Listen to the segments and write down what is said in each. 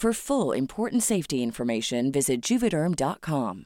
For full important safety information, visit juvederm.com.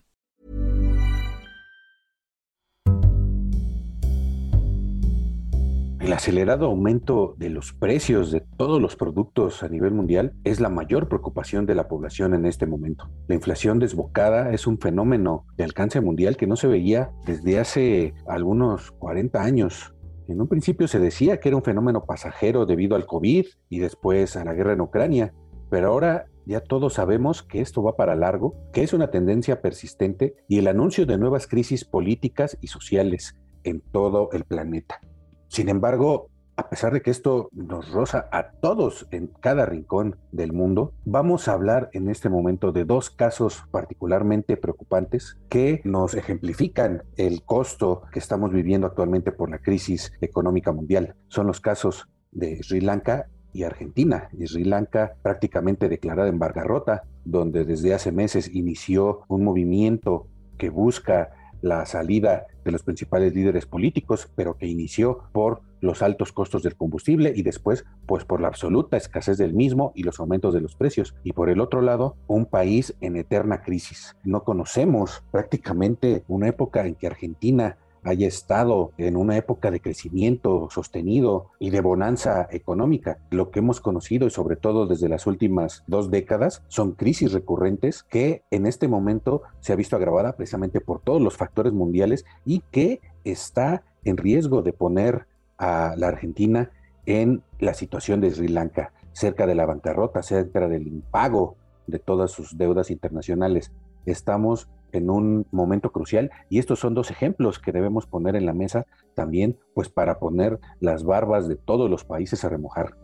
El acelerado aumento de los precios de todos los productos a nivel mundial es la mayor preocupación de la población en este momento. La inflación desbocada es un fenómeno de alcance mundial que no se veía desde hace algunos 40 años. En un principio se decía que era un fenómeno pasajero debido al COVID y después a la guerra en Ucrania, pero ahora ya todos sabemos que esto va para largo, que es una tendencia persistente y el anuncio de nuevas crisis políticas y sociales en todo el planeta. Sin embargo, a pesar de que esto nos roza a todos en cada rincón del mundo, vamos a hablar en este momento de dos casos particularmente preocupantes que nos ejemplifican el costo que estamos viviendo actualmente por la crisis económica mundial. Son los casos de Sri Lanka y Argentina. Sri Lanka prácticamente declarada en bancarrota, donde desde hace meses inició un movimiento que busca la salida de los principales líderes políticos, pero que inició por los altos costos del combustible y después pues por la absoluta escasez del mismo y los aumentos de los precios. Y por el otro lado, un país en eterna crisis. No conocemos prácticamente una época en que Argentina haya estado en una época de crecimiento sostenido y de bonanza económica. Lo que hemos conocido y sobre todo desde las últimas dos décadas son crisis recurrentes que en este momento se ha visto agravada precisamente por todos los factores mundiales y que está en riesgo de poner a la Argentina en la situación de Sri Lanka, cerca de la bancarrota, cerca del impago de todas sus deudas internacionales. Estamos en un momento crucial y estos son dos ejemplos que debemos poner en la mesa también pues para poner las barbas de todos los países a remojar.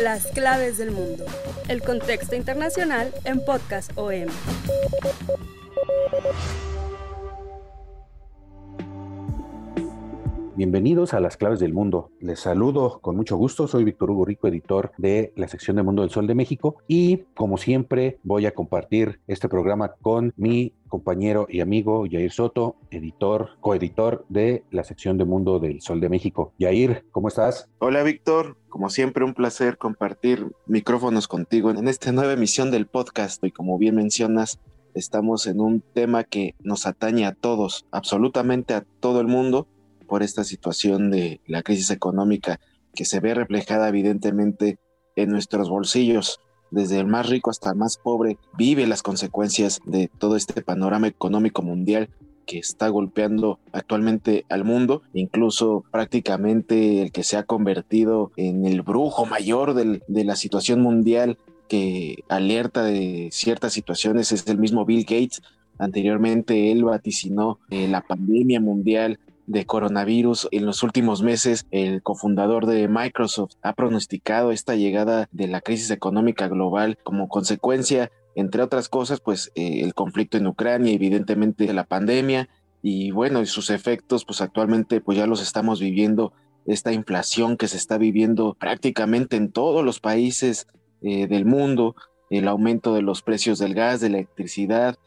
Las claves del mundo. El contexto internacional en Podcast OM. Bienvenidos a las claves del mundo. Les saludo con mucho gusto. Soy Víctor Hugo Rico, editor de la sección de Mundo del Sol de México. Y como siempre, voy a compartir este programa con mi compañero y amigo Yair Soto, editor, coeditor de la sección de Mundo del Sol de México. Yair, ¿cómo estás? Hola Víctor, como siempre un placer compartir micrófonos contigo en esta nueva emisión del podcast y como bien mencionas, estamos en un tema que nos atañe a todos, absolutamente a todo el mundo por esta situación de la crisis económica que se ve reflejada evidentemente en nuestros bolsillos. Desde el más rico hasta el más pobre vive las consecuencias de todo este panorama económico mundial que está golpeando actualmente al mundo, incluso prácticamente el que se ha convertido en el brujo mayor de la situación mundial que alerta de ciertas situaciones es el mismo Bill Gates. Anteriormente él vaticinó eh, la pandemia mundial de coronavirus. En los últimos meses, el cofundador de Microsoft ha pronosticado esta llegada de la crisis económica global como consecuencia, entre otras cosas, pues eh, el conflicto en Ucrania, evidentemente la pandemia y bueno, y sus efectos, pues actualmente pues ya los estamos viviendo, esta inflación que se está viviendo prácticamente en todos los países eh, del mundo, el aumento de los precios del gas, de la electricidad,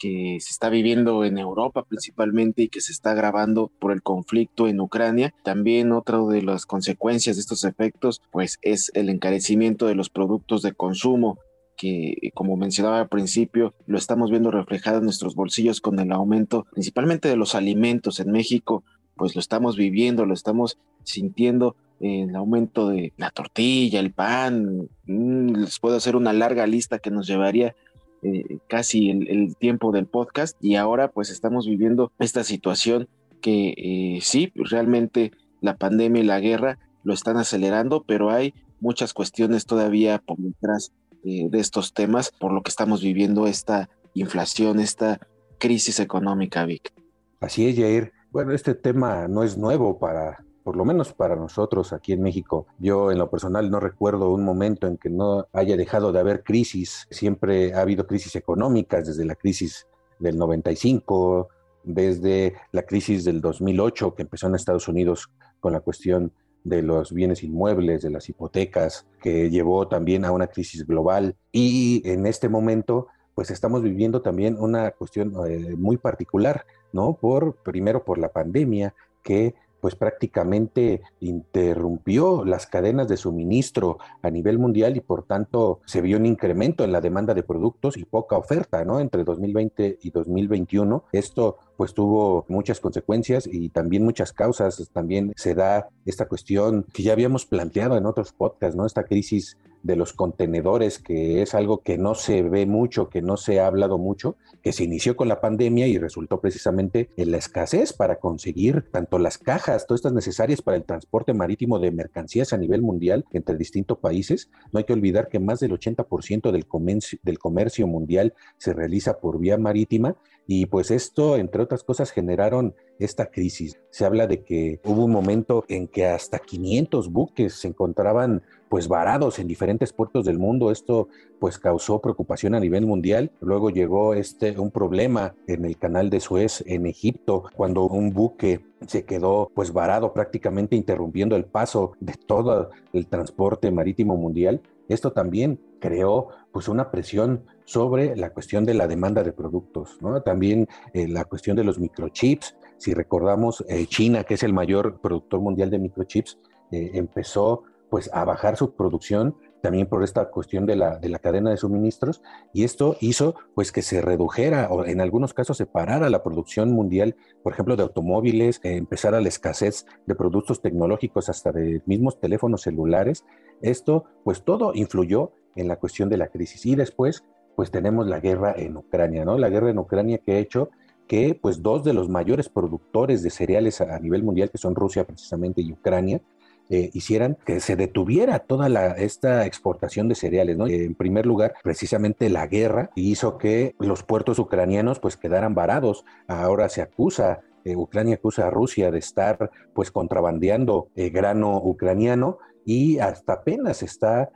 que se está viviendo en Europa principalmente y que se está agravando por el conflicto en Ucrania. También otra de las consecuencias de estos efectos pues es el encarecimiento de los productos de consumo que como mencionaba al principio lo estamos viendo reflejado en nuestros bolsillos con el aumento principalmente de los alimentos en México pues lo estamos viviendo, lo estamos sintiendo el aumento de la tortilla, el pan, mm, les puedo hacer una larga lista que nos llevaría eh, casi el, tiempo del podcast y ahora pues estamos viviendo esta situación que eh, sí, realmente la pandemia y la guerra lo están acelerando, pero hay muchas cuestiones todavía por detrás eh, de estos temas, por lo que estamos viviendo esta inflación, esta crisis económica, Vic. Así es, Jair. Bueno, este tema no es nuevo para, por lo menos para nosotros aquí en México. Yo en lo personal no recuerdo un momento en que no haya dejado de haber crisis. Siempre ha habido crisis económicas desde la crisis del 95, desde la crisis del 2008 que empezó en Estados Unidos con la cuestión de los bienes inmuebles, de las hipotecas, que llevó también a una crisis global. Y en este momento, pues estamos viviendo también una cuestión eh, muy particular, ¿no? Por, primero por la pandemia, que pues prácticamente interrumpió las cadenas de suministro a nivel mundial y por tanto se vio un incremento en la demanda de productos y poca oferta, ¿no? Entre 2020 y 2021. Esto pues tuvo muchas consecuencias y también muchas causas. También se da esta cuestión que ya habíamos planteado en otros podcasts, ¿no? Esta crisis de los contenedores, que es algo que no se ve mucho, que no se ha hablado mucho, que se inició con la pandemia y resultó precisamente en la escasez para conseguir tanto las cajas, todas estas necesarias para el transporte marítimo de mercancías a nivel mundial entre distintos países. No hay que olvidar que más del 80% del comercio, del comercio mundial se realiza por vía marítima y pues esto, entre otras cosas, generaron esta crisis. Se habla de que hubo un momento en que hasta 500 buques se encontraban pues varados en diferentes puertos del mundo. Esto pues causó preocupación a nivel mundial. Luego llegó este un problema en el canal de Suez en Egipto cuando un buque se quedó pues varado prácticamente interrumpiendo el paso de todo el transporte marítimo mundial. Esto también creó pues una presión sobre la cuestión de la demanda de productos. También eh, la cuestión de los microchips. Si recordamos, eh, China, que es el mayor productor mundial de microchips, eh, empezó pues a bajar su producción también por esta cuestión de la, de la cadena de suministros y esto hizo pues que se redujera o en algunos casos se parara la producción mundial, por ejemplo, de automóviles, empezara la escasez de productos tecnológicos hasta de mismos teléfonos celulares. Esto pues todo influyó en la cuestión de la crisis y después pues tenemos la guerra en Ucrania, ¿no? La guerra en Ucrania que ha hecho que pues dos de los mayores productores de cereales a nivel mundial, que son Rusia precisamente y Ucrania, eh, hicieran que se detuviera toda la, esta exportación de cereales, ¿no? en primer lugar, precisamente la guerra hizo que los puertos ucranianos pues quedaran varados. Ahora se acusa eh, Ucrania acusa a Rusia de estar pues contrabandeando eh, grano ucraniano y hasta apenas está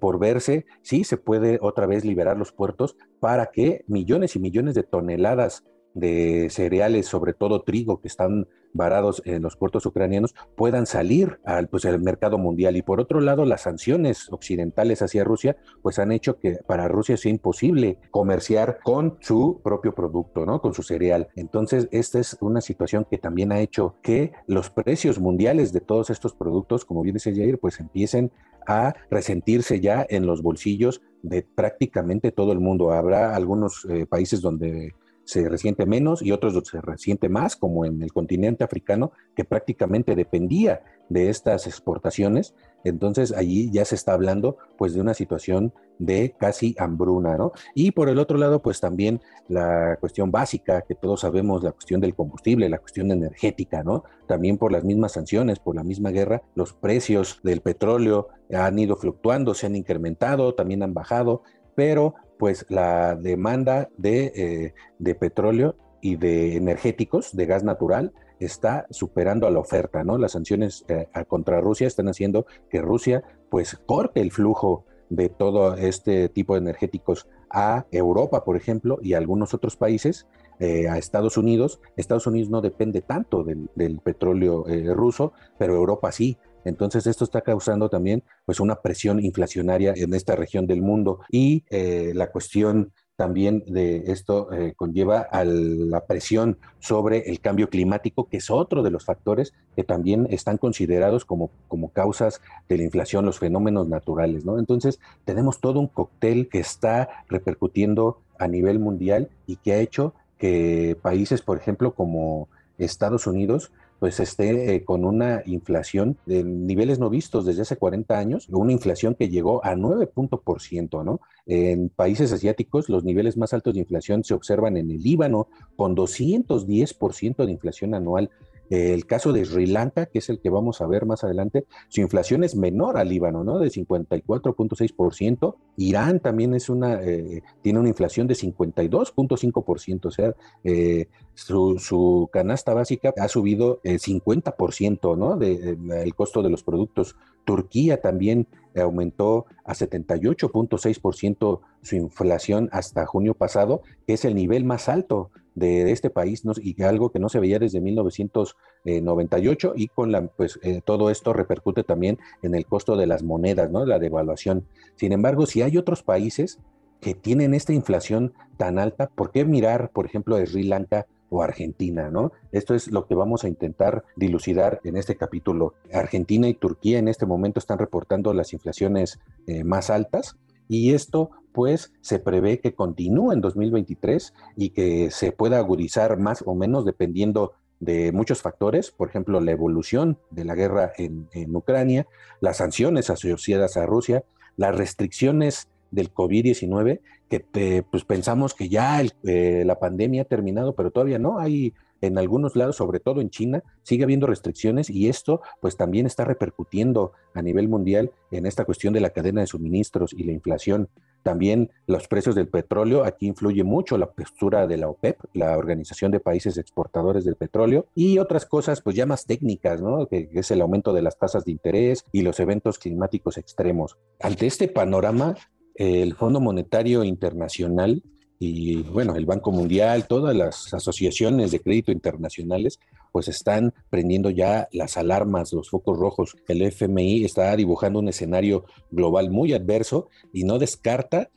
por verse si se puede otra vez liberar los puertos para que millones y millones de toneladas de cereales, sobre todo trigo, que están varados en los puertos ucranianos, puedan salir al, pues, al mercado mundial. Y por otro lado, las sanciones occidentales hacia Rusia, pues han hecho que para Rusia sea imposible comerciar con su propio producto, ¿no? Con su cereal. Entonces, esta es una situación que también ha hecho que los precios mundiales de todos estos productos, como bien dice Jair, pues empiecen a resentirse ya en los bolsillos de prácticamente todo el mundo. Habrá algunos eh, países donde se resiente menos y otros se resiente más, como en el continente africano, que prácticamente dependía de estas exportaciones. Entonces allí ya se está hablando pues de una situación de casi hambruna, ¿no? Y por el otro lado, pues también la cuestión básica, que todos sabemos, la cuestión del combustible, la cuestión energética, ¿no? También por las mismas sanciones, por la misma guerra, los precios del petróleo han ido fluctuando, se han incrementado, también han bajado, pero pues la demanda eh, de, petróleo y de energéticos, de gas natural, está superando a la oferta, ¿no? Las sanciones eh, contra Rusia están haciendo que Rusia pues corte el flujo de todo este tipo de energéticos a Europa, por ejemplo, y a algunos otros países, eh, a Estados Unidos. Estados Unidos no depende tanto del, petróleo ruso, pero Europa sí. Entonces esto está causando también pues una presión inflacionaria en esta región del mundo y eh, la cuestión también de esto eh, conlleva a la presión sobre el cambio climático, que es otro de los factores que también están considerados como, como causas de la inflación, los fenómenos naturales, ¿no? Entonces, tenemos todo un cóctel que está repercutiendo a nivel mundial y que ha hecho que países, por ejemplo, como Estados Unidos, pues esté eh, con una inflación de niveles no vistos desde hace 40 años, una inflación que llegó a 9 puntos por ciento, ¿no? En países asiáticos los niveles más altos de inflación se observan en el Líbano con 210% de inflación anual el caso de Sri Lanka, que es el que vamos a ver más adelante, su inflación es menor al Líbano, ¿no? De 54.6%. Irán también es una, eh, tiene una inflación de 52.5%, o sea, eh, su, canasta básica ha subido el 50%, ¿no? De, el costo de los productos. Turquía también aumentó a 78.6% su inflación hasta junio pasado, que es el nivel más alto de este país y algo que no se veía desde 1998 y con la pues eh, todo esto repercute también en el costo de las monedas, ¿no? La devaluación. Sin embargo, si hay otros países que tienen esta inflación tan alta, ¿por qué mirar, por ejemplo, a Sri Lanka o Argentina, ¿no? Esto es lo que vamos a intentar dilucidar en este capítulo. Argentina y Turquía en este momento están reportando las inflaciones eh, más altas y esto pues se prevé que continúe en 2023 y que se pueda agudizar más o menos dependiendo de muchos factores, por ejemplo, la evolución de la guerra en, Ucrania, las sanciones asociadas a Rusia, las restricciones del COVID-19, que pues pensamos que ya eh, la pandemia ha terminado, pero todavía no, hay en algunos lados, sobre todo en China, sigue habiendo restricciones y esto pues también está repercutiendo a nivel mundial en esta cuestión de la cadena de suministros y la inflación. También los precios del petróleo, aquí influye mucho la postura de la OPEP, la Organización de Países Exportadores del Petróleo, y otras cosas pues ya más técnicas, ¿no? Que, es el aumento de las tasas de interés y los eventos climáticos extremos. Ante este panorama, el Fondo Monetario Internacional y bueno, el Banco Mundial, todas las asociaciones de crédito internacionales, pues están prendiendo ya las alarmas, los focos rojos. El FMI está dibujando un escenario global muy adverso y no descarta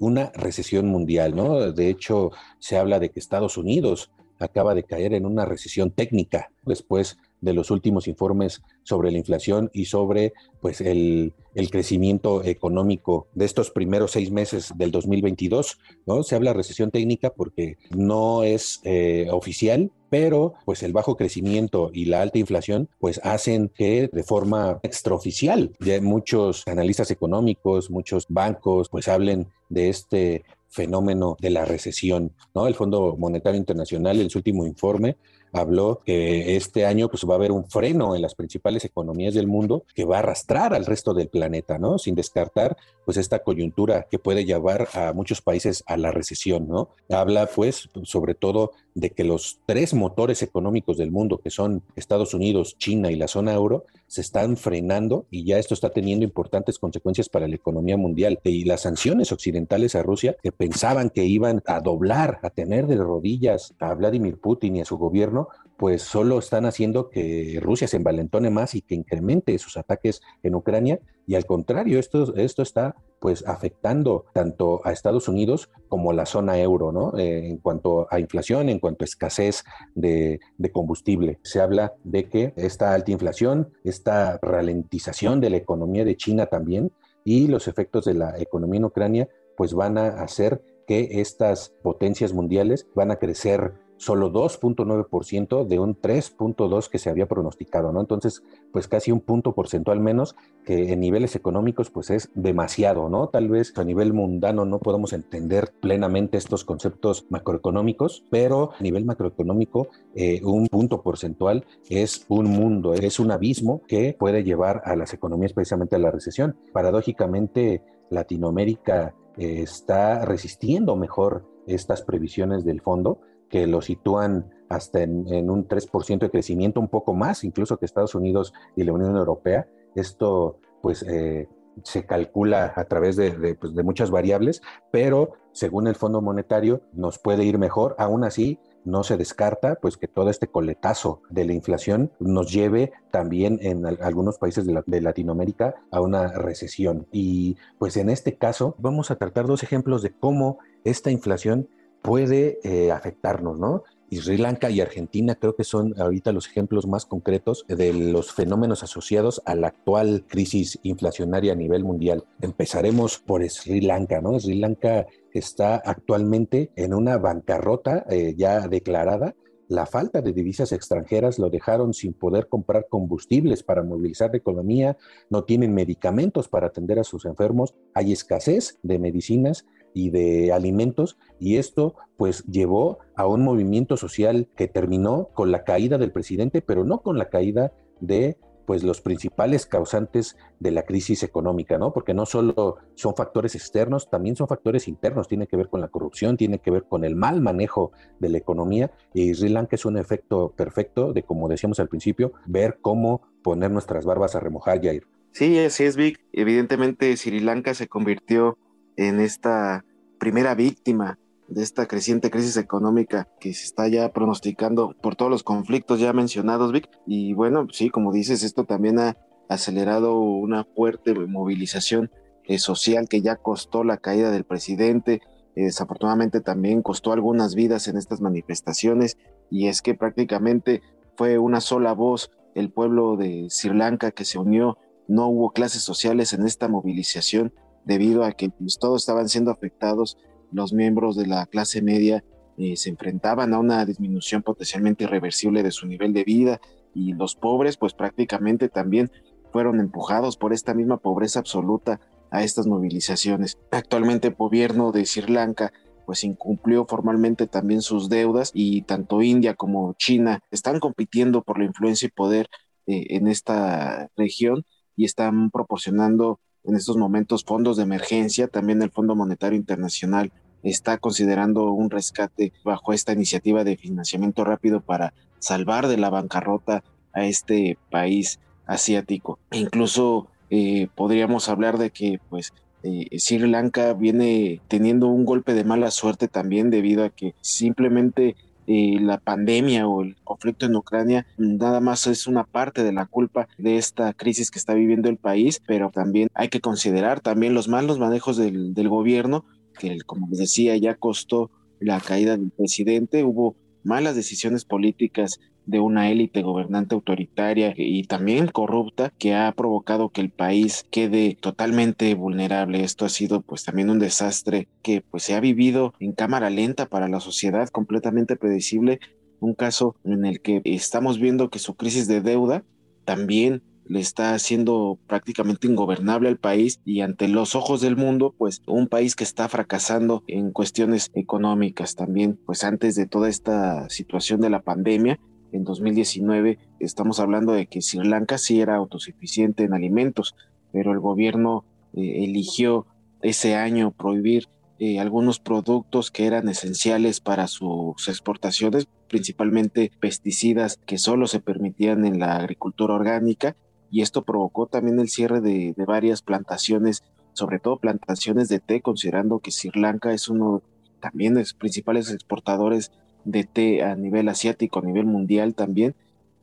una recesión mundial, ¿no? De hecho, se habla de que Estados Unidos acaba de caer en una recesión técnica después de los últimos informes sobre la inflación y sobre pues el, crecimiento económico de estos primeros seis meses del 2022. ¿no? Se habla de recesión técnica porque no es eh, oficial, pero pues el bajo crecimiento y la alta inflación pues hacen que de forma extraoficial ya muchos analistas económicos, muchos bancos pues hablen de este fenómeno de la recesión. ¿no? El Fondo Monetario Internacional en su último informe habló que este año pues va a haber un freno en las principales economías del mundo que va a arrastrar al resto del planeta, ¿no? Sin descartar pues esta coyuntura que puede llevar a muchos países a la recesión, ¿no? Habla pues sobre todo de que los tres motores económicos del mundo, que son Estados Unidos, China y la zona euro, se están frenando y ya esto está teniendo importantes consecuencias para la economía mundial. Y las sanciones occidentales a Rusia, que pensaban que iban a doblar, a tener de rodillas a Vladimir Putin y a su gobierno, pues solo están haciendo que Rusia se envalentone más y que incremente sus ataques en Ucrania. Y al contrario, esto, esto está pues afectando tanto a Estados Unidos como a la zona euro, ¿no? Eh, en cuanto a inflación, en cuanto a escasez de, de, combustible. Se habla de que esta alta inflación, esta ralentización de la economía de China también y los efectos de la economía en Ucrania, pues van a hacer que estas potencias mundiales van a crecer solo 2.9% de un 3.2 que se había pronosticado, ¿no? Entonces, pues casi un punto porcentual menos que en niveles económicos pues es demasiado, ¿no? Tal vez a nivel mundano no podemos entender plenamente estos conceptos macroeconómicos, pero a nivel macroeconómico eh, un punto porcentual es un mundo, es un abismo que puede llevar a las economías precisamente a la recesión. Paradójicamente, Latinoamérica eh, está resistiendo mejor estas previsiones del fondo que lo sitúan hasta en, un 3% de crecimiento, un poco más incluso que Estados Unidos y la Unión Europea. Esto pues eh, se calcula a través pues, de, muchas variables, pero según el Fondo Monetario nos puede ir mejor. Aún así, no se descarta pues que todo este coletazo de la inflación nos lleve también en algunos países de, Latinoamérica a una recesión. Y pues en este caso vamos a tratar dos ejemplos de cómo esta inflación puede eh, afectarnos, ¿no? Sri Lanka y Argentina creo que son ahorita los ejemplos más concretos de los fenómenos asociados a la actual crisis inflacionaria a nivel mundial. Empezaremos por Sri Lanka, ¿no? Sri Lanka está actualmente en una bancarrota eh, ya declarada la falta de divisas extranjeras lo dejaron sin poder comprar combustibles para movilizar la economía, no tienen medicamentos para atender a sus enfermos, hay escasez de medicinas y de alimentos y esto pues llevó a un movimiento social que terminó con la caída del presidente, pero no con la caída de pues los principales causantes de la crisis económica, ¿no? Porque no solo son factores externos, también son factores internos, tiene que ver con la corrupción, tiene que ver con el mal manejo de la economía y Sri Lanka es un efecto perfecto de, como decíamos al principio, ver cómo poner nuestras barbas a remojar, Jair. Sí, así es, Vic. Evidentemente Sri Lanka se convirtió en esta primera víctima de esta creciente crisis económica que se está ya pronosticando por todos los conflictos ya mencionados, Vic. Y bueno, sí, como dices, esto también ha acelerado una fuerte movilización eh, social que ya costó la caída del presidente. Eh, desafortunadamente también costó algunas vidas en estas manifestaciones y es que prácticamente fue una sola voz el pueblo de Sri Lanka que se unió, no hubo clases sociales en esta movilización debido a que pues, todos estaban siendo afectados los miembros de la clase media eh, se enfrentaban a una disminución potencialmente irreversible de su nivel de vida y los pobres pues prácticamente también fueron empujados por esta misma pobreza absoluta a estas movilizaciones. Actualmente el gobierno de Sri Lanka pues incumplió formalmente también sus deudas y tanto India como China están compitiendo por la influencia y poder eh, en esta región y están proporcionando en estos momentos fondos de emergencia. También el Fondo Monetario Internacional está considerando un rescate bajo esta iniciativa de financiamiento rápido para salvar de la bancarrota a este país asiático. Incluso eh, podríamos hablar de que pues eh, Sri Lanka viene teniendo un golpe de mala suerte también debido a que simplemente eh, la pandemia o el conflicto en Ucrania nada más es una parte de la culpa de esta crisis que está viviendo el país, pero también hay que considerar también los malos manejos del, del gobierno, que como les decía ya costó la caída del presidente, hubo malas decisiones políticas de una élite gobernante autoritaria y también corrupta que ha provocado que el país quede totalmente vulnerable. Esto ha sido pues también un desastre que pues se ha vivido en cámara lenta para la sociedad, completamente predecible, un caso en el que estamos viendo que su crisis de deuda también le está haciendo prácticamente ingobernable al país y ante los ojos del mundo, pues un país que está fracasando en cuestiones económicas también, pues antes de toda esta situación de la pandemia, en 2019 estamos hablando de que Sri Lanka sí era autosuficiente en alimentos, pero el gobierno eh, eligió ese año prohibir eh, algunos productos que eran esenciales para sus exportaciones, principalmente pesticidas que solo se permitían en la agricultura orgánica, y esto provocó también el cierre de, varias plantaciones, sobre todo plantaciones de té, considerando que Sri Lanka es uno también de los principales exportadores de té a nivel asiático, a nivel mundial también,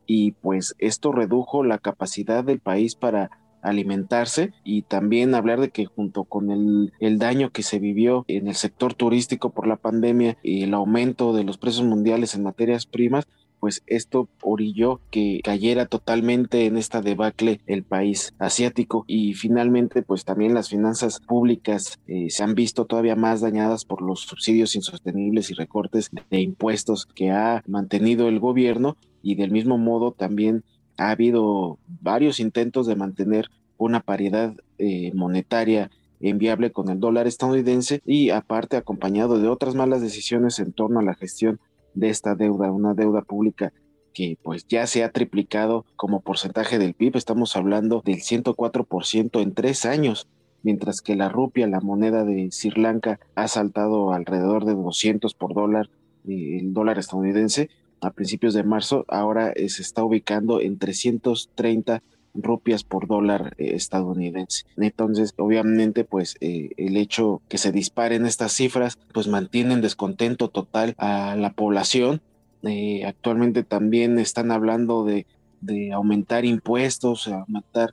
y pues esto redujo la capacidad del país para alimentarse y también hablar de que junto con el, el, daño que se vivió en el sector turístico por la pandemia y el aumento de los precios mundiales en materias primas, pues esto orilló que cayera totalmente en esta debacle el país asiático y finalmente pues también las finanzas públicas eh, se han visto todavía más dañadas por los subsidios insostenibles y recortes de impuestos que ha mantenido el gobierno y del mismo modo también ha habido varios intentos de mantener una paridad eh, monetaria enviable con el dólar estadounidense y aparte acompañado de otras malas decisiones en torno a la gestión de esta deuda, una deuda pública que pues ya se ha triplicado como porcentaje del PIB, estamos hablando del 104% en tres años, mientras que la rupia, la moneda de Sri Lanka, ha saltado alrededor de 200 por dólar, eh, el dólar estadounidense, a principios de marzo, ahora se está ubicando en 330 rupias por dólar eh, estadounidense. Entonces, obviamente, pues eh, el hecho que se disparen estas cifras, pues mantiene en descontento total a la población. Eh, actualmente también están hablando de, de aumentar impuestos, aumentar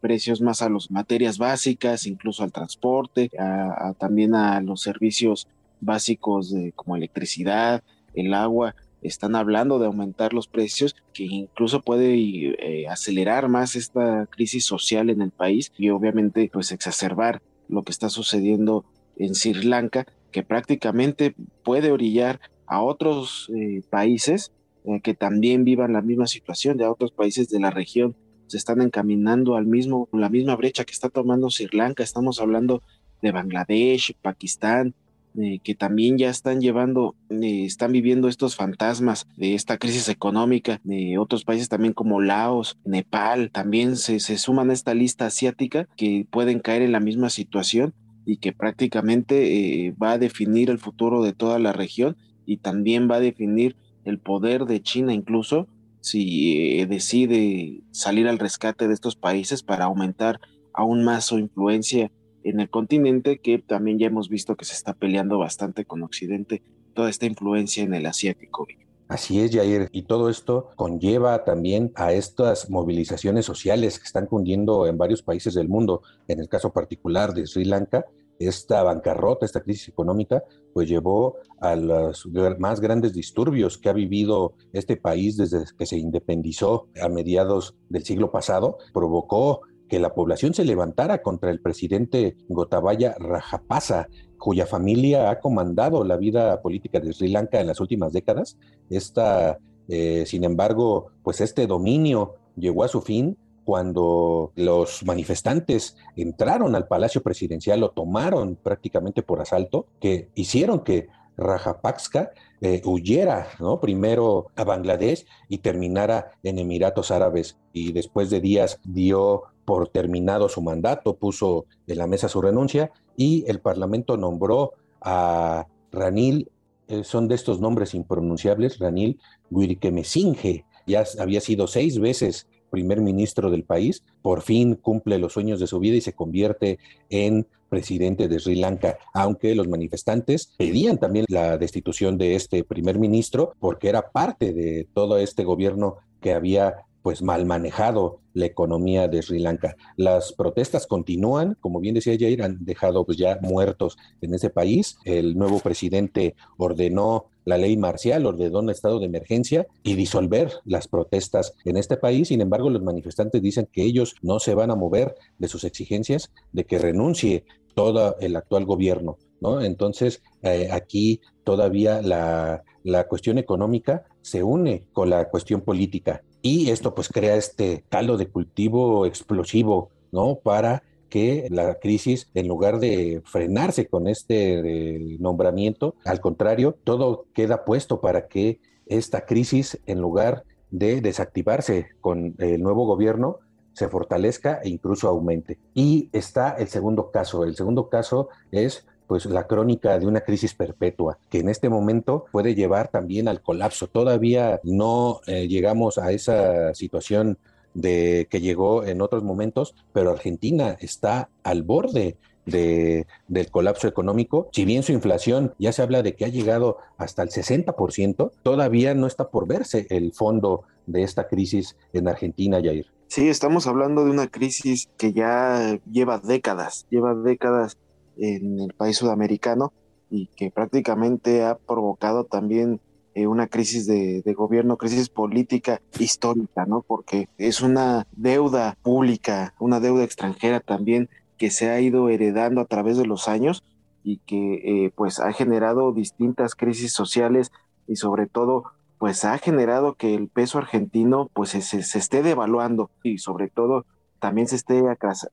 precios más a las materias básicas, incluso al transporte, a, también a los servicios básicos de, como electricidad, el agua están hablando de aumentar los precios, que incluso puede eh, acelerar más esta crisis social en el país y obviamente pues exacerbar lo que está sucediendo en Sri Lanka, que prácticamente puede orillar a otros eh, países eh, que también vivan la misma situación, de otros países de la región se están encaminando al mismo, la misma brecha que está tomando Sri Lanka. Estamos hablando de Bangladesh, Pakistán, eh, que también ya están llevando, eh, están viviendo estos fantasmas de esta crisis económica, de otros países también como Laos, Nepal, también se, se suman a esta lista asiática que pueden caer en la misma situación y que prácticamente va a definir el futuro de toda la región y también va a definir el poder de China incluso si eh, decide salir al rescate de estos países para aumentar aún más su influencia en el continente, que también ya hemos visto que se está peleando bastante con Occidente, toda esta influencia en el asiático. Así es, Jair. Y todo esto conlleva también a estas movilizaciones sociales que están cundiendo en varios países del mundo. En el caso particular de Sri Lanka, esta bancarrota, esta crisis económica, pues llevó a los más grandes disturbios que ha vivido este país desde que se independizó a mediados del siglo pasado, provocó que la población se levantara contra el presidente Gotabaya Rajapaksa, cuya familia ha comandado la vida política de Sri Lanka en las últimas décadas. Esta, eh, sin embargo, pues este dominio llegó a su fin cuando los manifestantes entraron al Palacio Presidencial, lo tomaron prácticamente por asalto, que hicieron que Rajapaksa eh, huyera ¿no? primero a Bangladesh y terminara en Emiratos Árabes. Y después de días dio por terminado su mandato, puso en la mesa su renuncia y el Parlamento nombró a Ranil, eh, son de estos nombres impronunciables, Ranil Wickremesinghe, ya había sido seis veces primer ministro del país, por fin cumple los sueños de su vida y se convierte en presidente de Sri Lanka, aunque los manifestantes pedían también la destitución de este primer ministro porque era parte de todo este gobierno que había pues mal manejado la economía de Sri Lanka. Las protestas continúan, como bien decía Jair, han dejado pues ya muertos en ese país. El nuevo presidente ordenó la ley marcial, ordenó un estado de emergencia y disolver las protestas en este país. Sin embargo, los manifestantes dicen que ellos no se van a mover de sus exigencias de que renuncie todo el actual gobierno. ¿no? Entonces, eh, aquí todavía la, la cuestión económica se une con la cuestión política y esto pues crea este caldo de cultivo explosivo, ¿no? Para que la crisis, en lugar de frenarse con este nombramiento, al contrario, todo queda puesto para que esta crisis, en lugar de desactivarse con el nuevo gobierno, se fortalezca e incluso aumente. Y está el segundo caso. El segundo caso es pues la crónica de una crisis perpetua, que en este momento puede llevar también al colapso. Todavía no eh, llegamos a esa situación de que llegó en otros momentos, pero Argentina está al borde de, del colapso económico. Si bien su inflación ya se habla de que ha llegado hasta el 60%, todavía no está por verse el fondo de esta crisis en Argentina, Jair. Sí, estamos hablando de una crisis que ya lleva décadas, lleva décadas en el país sudamericano y que prácticamente ha provocado también eh, una crisis de, gobierno, crisis política histórica, ¿no? Porque es una deuda pública, una deuda extranjera también que se ha ido heredando a través de los años y que eh, pues ha generado distintas crisis sociales y sobre todo pues ha generado que el peso argentino pues se, se esté devaluando y sobre todo también se esté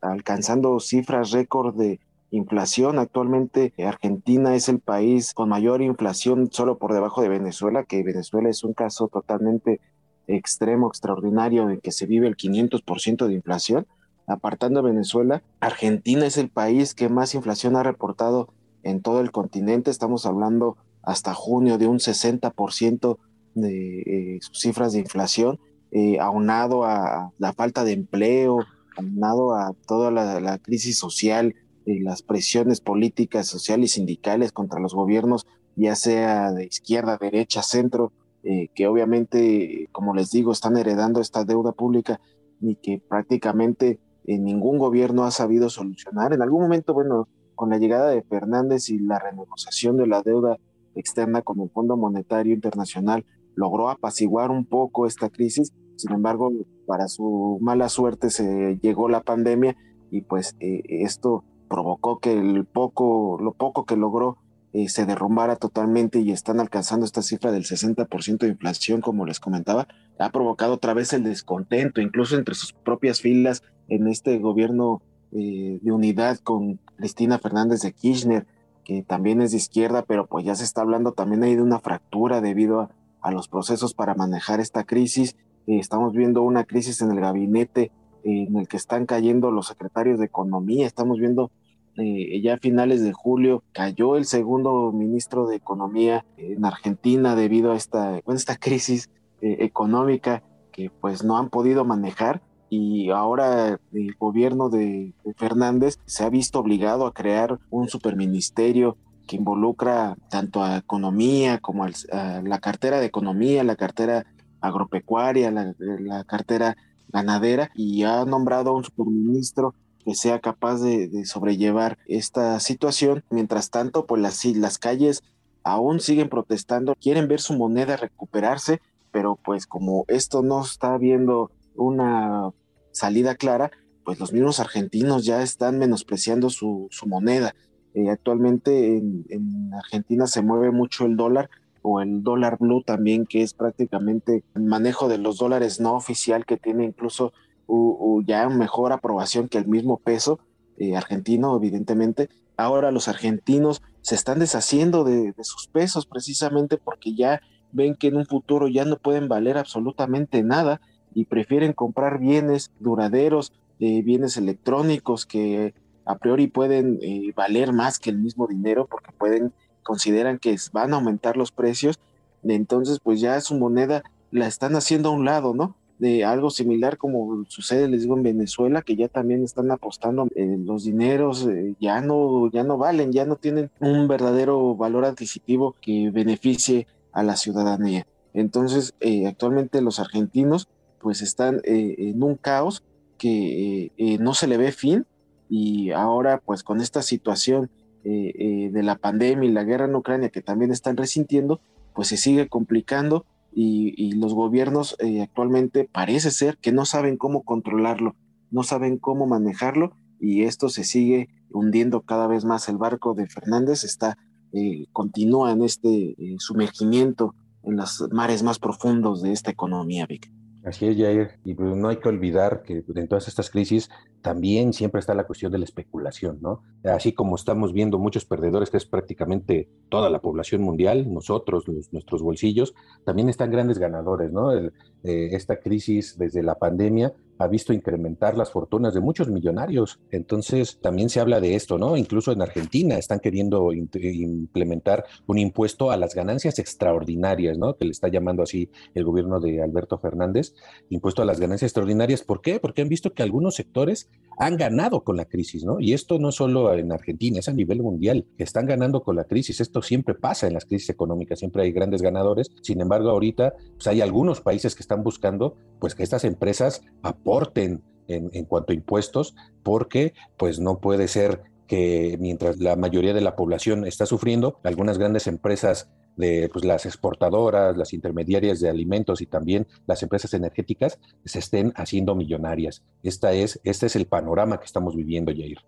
alcanzando cifras récord de inflación. Actualmente Argentina es el país con mayor inflación solo por debajo de Venezuela, que Venezuela es un caso totalmente extremo, extraordinario, en que se vive el 500% de inflación. Apartando a Venezuela, Argentina es el país que más inflación ha reportado en todo el continente. Estamos hablando hasta junio de un 60% de eh, cifras de inflación, eh, aunado a la falta de empleo, aunado a toda la crisis social las presiones políticas, sociales y sindicales contra los gobiernos, ya sea de izquierda, derecha, centro, eh, que obviamente, como les digo, están heredando esta deuda pública y que prácticamente eh, ningún gobierno ha sabido solucionar. En algún momento, bueno, con la llegada de Fernández y la renegociación de la deuda externa con el Fondo Monetario Internacional, logró apaciguar un poco esta crisis. Sin embargo, para su mala suerte se llegó la pandemia y pues eh, esto provocó que el poco, lo poco que logró eh, se derrumbara totalmente y están alcanzando esta cifra del 60% de inflación, como les comentaba, ha provocado otra vez el descontento, incluso entre sus propias filas en este gobierno eh, de unidad con Cristina Fernández de Kirchner, que también es de izquierda, pero pues ya se está hablando también ahí de una fractura debido a, los procesos para manejar esta crisis. Eh, estamos viendo una crisis en el gabinete en el que están cayendo los secretarios de Economía, estamos viendo eh, ya a finales de julio cayó el segundo ministro de Economía en Argentina debido a esta, esta crisis eh, económica que pues no han podido manejar. Y ahora el gobierno de, Fernández se ha visto obligado a crear un superministerio que involucra tanto a economía como a la cartera de economía, la cartera agropecuaria, la, la cartera ganadera y ha nombrado a un superministro que sea capaz de, sobrellevar esta situación. Mientras tanto, pues las, las calles aún siguen protestando, quieren ver su moneda recuperarse, pero pues como esto no está viendo una salida clara, pues los mismos argentinos ya están menospreciando su, moneda. Eh, actualmente en, en, Argentina se mueve mucho el dólar o el dólar blue también, que es prácticamente el manejo de los dólares no oficial que tiene incluso ya mejor aprobación que el mismo peso eh, argentino, evidentemente. Ahora los argentinos se están deshaciendo de, sus pesos precisamente porque ya ven que en un futuro ya no pueden valer absolutamente nada y prefieren comprar bienes duraderos, eh, bienes electrónicos que a priori pueden eh, valer más que el mismo dinero porque pueden consideran que van a aumentar los precios, entonces pues ya su moneda la están haciendo a un lado, ¿no? de algo similar como sucede, les digo, en Venezuela, que ya también están apostando eh, los dineros, eh, ya, no, ya no valen, ya no tienen un verdadero valor adquisitivo que beneficie a la ciudadanía. Entonces, eh, actualmente los argentinos pues están en un caos que no se le ve fin y ahora pues con esta situación de la pandemia y la guerra en Ucrania que también están resintiendo, pues se sigue complicando y, los gobiernos eh, actualmente parece ser que no saben cómo controlarlo, no saben cómo manejarlo y esto se sigue hundiendo cada vez más. El barco de Fernández está, eh, continúa en este eh, sumergimiento en los mares más profundos de esta economía, Vic. Así es, Jair. Y pues, no hay que olvidar que en todas estas crisis también siempre está la cuestión de la especulación, ¿no? Así como estamos viendo muchos perdedores, que es prácticamente toda la población mundial, nosotros, nuestros bolsillos, también están grandes ganadores, ¿no? Eh, esta crisis desde la pandemia ha visto incrementar las fortunas de muchos millonarios. Entonces, también se habla de esto, ¿no? Incluso en Argentina están queriendo implementar un impuesto a las ganancias extraordinarias, ¿no? Que le está llamando así el gobierno de Alberto Fernández, impuesto a las ganancias extraordinarias. ¿Por qué? Porque han visto que algunos sectores han ganado con la crisis, ¿no? Y esto no solo en Argentina, es a nivel mundial, que están ganando con la crisis. Esto siempre pasa en las crisis económicas, siempre hay grandes ganadores. Sin embargo, ahorita pues hay algunos países que están buscando pues que estas empresas aporten en, en cuanto a impuestos, porque pues no puede ser que mientras la mayoría de la población está sufriendo, algunas grandes empresas de pues, las exportadoras, las intermediarias de alimentos y también las empresas energéticas se estén haciendo millonarias. Esta es, este es el panorama que estamos viviendo, Jair.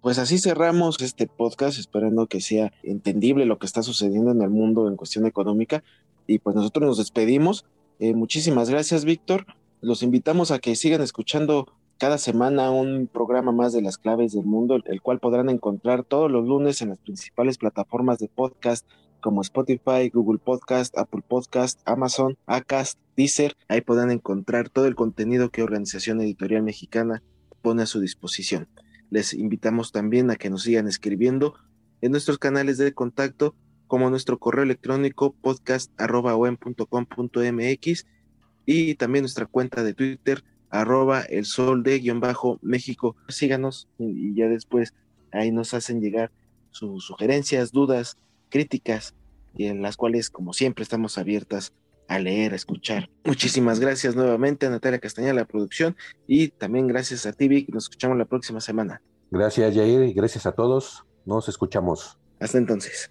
Pues así cerramos este podcast, esperando que sea entendible lo que está sucediendo en el mundo en cuestión económica. Y pues nosotros nos despedimos. Eh, muchísimas gracias, Víctor. Los invitamos a que sigan escuchando cada semana un programa más de las claves del mundo, el cual podrán encontrar todos los lunes en las principales plataformas de podcast como Spotify, Google Podcast, Apple Podcast, Amazon, Acast, Deezer. Ahí podrán encontrar todo el contenido que Organización Editorial Mexicana pone a su disposición. Les invitamos también a que nos sigan escribiendo en nuestros canales de contacto como nuestro correo electrónico podcast.com.mx y también nuestra cuenta de Twitter arroba el sol de guion bajo México. Síganos y ya después ahí nos hacen llegar sus sugerencias, dudas, críticas y en las cuales, como siempre, estamos abiertas a leer, a escuchar. Muchísimas gracias nuevamente a Natalia Castañeda, la producción, y también gracias a Tibi, nos escuchamos la próxima semana. Gracias, Jair, y gracias a todos. Nos escuchamos. Hasta entonces.